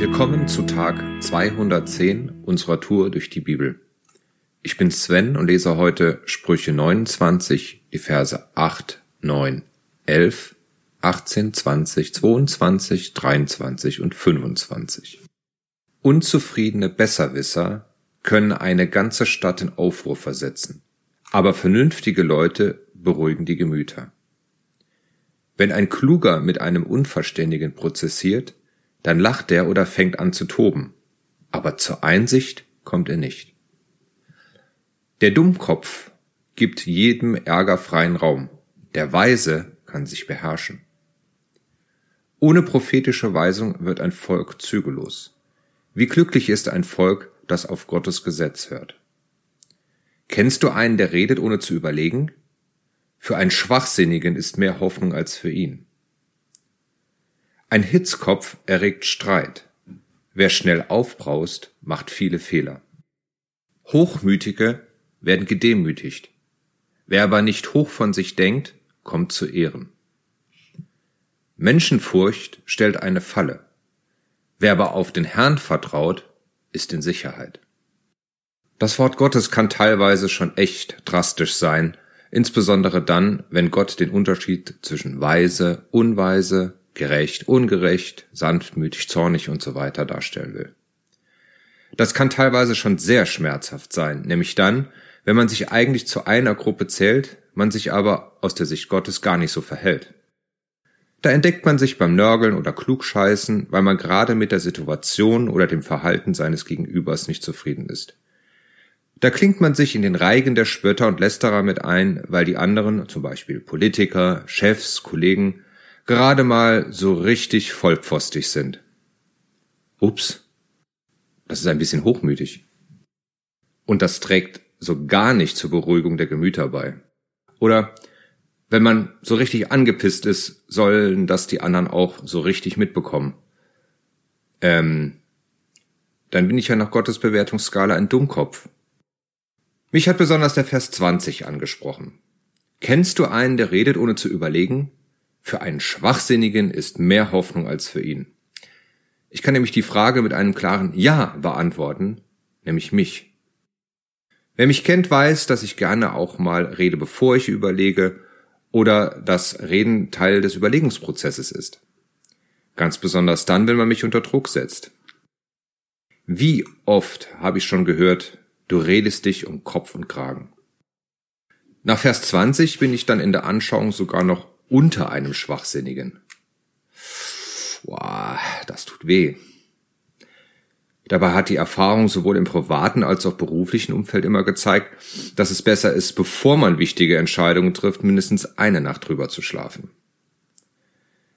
Willkommen zu Tag 210 unserer Tour durch die Bibel. Ich bin Sven und lese heute Sprüche 29, die Verse 8, 9, 11, 18, 20, 22, 23 und 25. Unzufriedene Besserwisser können eine ganze Stadt in Aufruhr versetzen, aber vernünftige Leute beruhigen die Gemüter. Wenn ein Kluger mit einem Unverständigen prozessiert, dann lacht er oder fängt an zu toben, aber zur Einsicht kommt er nicht. Der Dummkopf gibt jedem Ärger freien Raum, der Weise kann sich beherrschen. Ohne prophetische Weisung wird ein Volk zügellos. Wie glücklich ist ein Volk, das auf Gottes Gesetz hört. Kennst du einen, der redet, ohne zu überlegen? Für einen Schwachsinnigen ist mehr Hoffnung als für ihn. Ein Hitzkopf erregt Streit. Wer schnell aufbraust, macht viele Fehler. Hochmütige werden gedemütigt. Wer aber nicht hoch von sich denkt, kommt zu Ehren. Menschenfurcht stellt eine Falle. Wer aber auf den Herrn vertraut, ist in Sicherheit. Das Wort Gottes kann teilweise schon echt drastisch sein, insbesondere dann, wenn Gott den Unterschied zwischen weise, unweise, gerecht, ungerecht, sanftmütig, zornig und so weiter darstellen will. Das kann teilweise schon sehr schmerzhaft sein, nämlich dann, wenn man sich eigentlich zu einer Gruppe zählt, man sich aber aus der Sicht Gottes gar nicht so verhält. Da entdeckt man sich beim Nörgeln oder Klugscheißen, weil man gerade mit der Situation oder dem Verhalten seines Gegenübers nicht zufrieden ist. Da klingt man sich in den Reigen der Spötter und Lästerer mit ein, weil die anderen, zum Beispiel Politiker, Chefs, Kollegen, gerade mal so richtig vollpfostig sind. Ups, das ist ein bisschen hochmütig. Und das trägt so gar nicht zur Beruhigung der Gemüter bei. Oder wenn man so richtig angepisst ist, sollen das die anderen auch so richtig mitbekommen. Ähm, dann bin ich ja nach Gottes Bewertungsskala ein Dummkopf. Mich hat besonders der Vers 20 angesprochen. Kennst du einen, der redet ohne zu überlegen? Für einen Schwachsinnigen ist mehr Hoffnung als für ihn. Ich kann nämlich die Frage mit einem klaren Ja beantworten, nämlich mich. Wer mich kennt, weiß, dass ich gerne auch mal rede, bevor ich überlege oder dass Reden Teil des Überlegungsprozesses ist. Ganz besonders dann, wenn man mich unter Druck setzt. Wie oft habe ich schon gehört, du redest dich um Kopf und Kragen. Nach Vers 20 bin ich dann in der Anschauung sogar noch unter einem Schwachsinnigen. Boah, das tut weh. Dabei hat die Erfahrung sowohl im privaten als auch beruflichen Umfeld immer gezeigt, dass es besser ist, bevor man wichtige Entscheidungen trifft, mindestens eine Nacht drüber zu schlafen.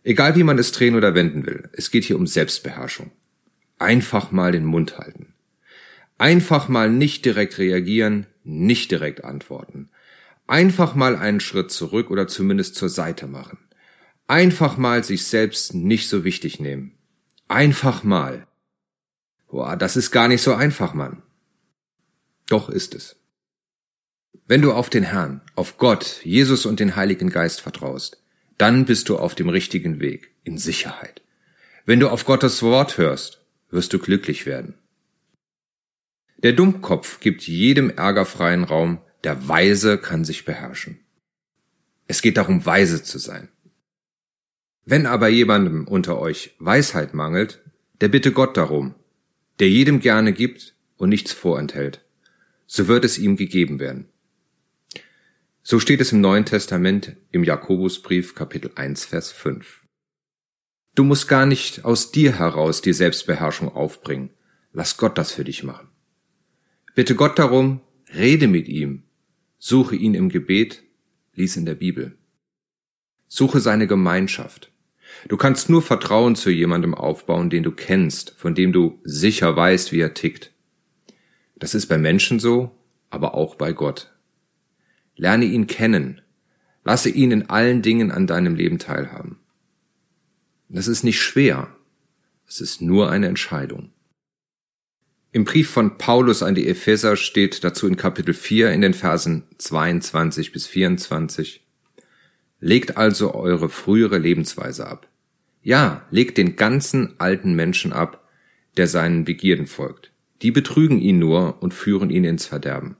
Egal wie man es drehen oder wenden will, es geht hier um Selbstbeherrschung. Einfach mal den Mund halten. Einfach mal nicht direkt reagieren, nicht direkt antworten. Einfach mal einen Schritt zurück oder zumindest zur Seite machen. Einfach mal sich selbst nicht so wichtig nehmen. Einfach mal. Boah, das ist gar nicht so einfach, Mann. Doch ist es. Wenn du auf den Herrn, auf Gott, Jesus und den Heiligen Geist vertraust, dann bist du auf dem richtigen Weg, in Sicherheit. Wenn du auf Gottes Wort hörst, wirst du glücklich werden. Der Dummkopf gibt jedem ärgerfreien Raum, der Weise kann sich beherrschen. Es geht darum, weise zu sein. Wenn aber jemandem unter euch Weisheit mangelt, der bitte Gott darum, der jedem gerne gibt und nichts vorenthält, so wird es ihm gegeben werden. So steht es im Neuen Testament im Jakobusbrief Kapitel 1 Vers 5. Du musst gar nicht aus dir heraus die Selbstbeherrschung aufbringen. Lass Gott das für dich machen. Bitte Gott darum, rede mit ihm, suche ihn im Gebet, lies in der Bibel. Suche seine Gemeinschaft. Du kannst nur Vertrauen zu jemandem aufbauen, den du kennst, von dem du sicher weißt, wie er tickt. Das ist bei Menschen so, aber auch bei Gott. Lerne ihn kennen. Lasse ihn in allen Dingen an deinem Leben teilhaben. Das ist nicht schwer. Es ist nur eine Entscheidung. Im Brief von Paulus an die Epheser steht dazu in Kapitel 4 in den Versen 22 bis 24 Legt also eure frühere Lebensweise ab. Ja, legt den ganzen alten Menschen ab, der seinen Begierden folgt. Die betrügen ihn nur und führen ihn ins Verderben.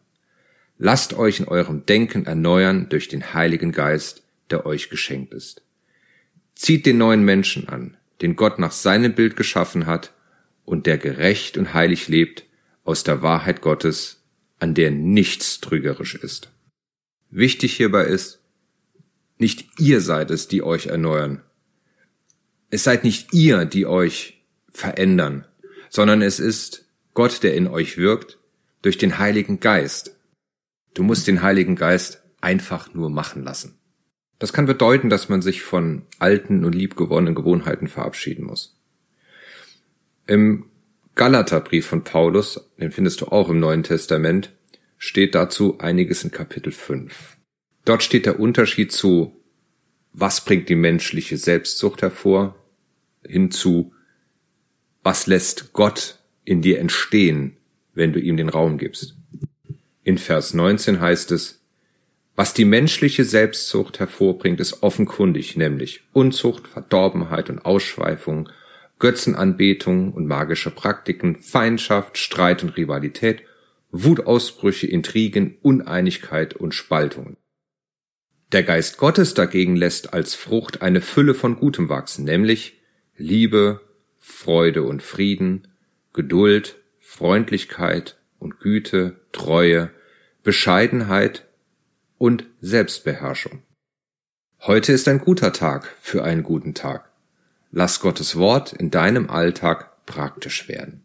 Lasst euch in eurem Denken erneuern durch den Heiligen Geist, der euch geschenkt ist. Zieht den neuen Menschen an, den Gott nach seinem Bild geschaffen hat und der gerecht und heilig lebt aus der Wahrheit Gottes, an der nichts trügerisch ist. Wichtig hierbei ist, nicht ihr seid es, die euch erneuern. Es seid nicht ihr, die euch verändern, sondern es ist Gott, der in euch wirkt, durch den Heiligen Geist. Du musst den Heiligen Geist einfach nur machen lassen. Das kann bedeuten, dass man sich von alten und liebgewonnenen Gewohnheiten verabschieden muss. Im Galaterbrief von Paulus, den findest du auch im Neuen Testament, steht dazu einiges in Kapitel 5. Dort steht der Unterschied zu, was bringt die menschliche Selbstsucht hervor, hinzu, was lässt Gott in dir entstehen, wenn du ihm den Raum gibst. In Vers 19 heißt es, was die menschliche Selbstzucht hervorbringt, ist offenkundig, nämlich Unzucht, Verdorbenheit und Ausschweifung, Götzenanbetung und magische Praktiken, Feindschaft, Streit und Rivalität, Wutausbrüche, Intrigen, Uneinigkeit und Spaltungen. Der Geist Gottes dagegen lässt als Frucht eine Fülle von Gutem wachsen, nämlich Liebe, Freude und Frieden, Geduld, Freundlichkeit und Güte, Treue, Bescheidenheit und Selbstbeherrschung. Heute ist ein guter Tag für einen guten Tag. Lass Gottes Wort in deinem Alltag praktisch werden.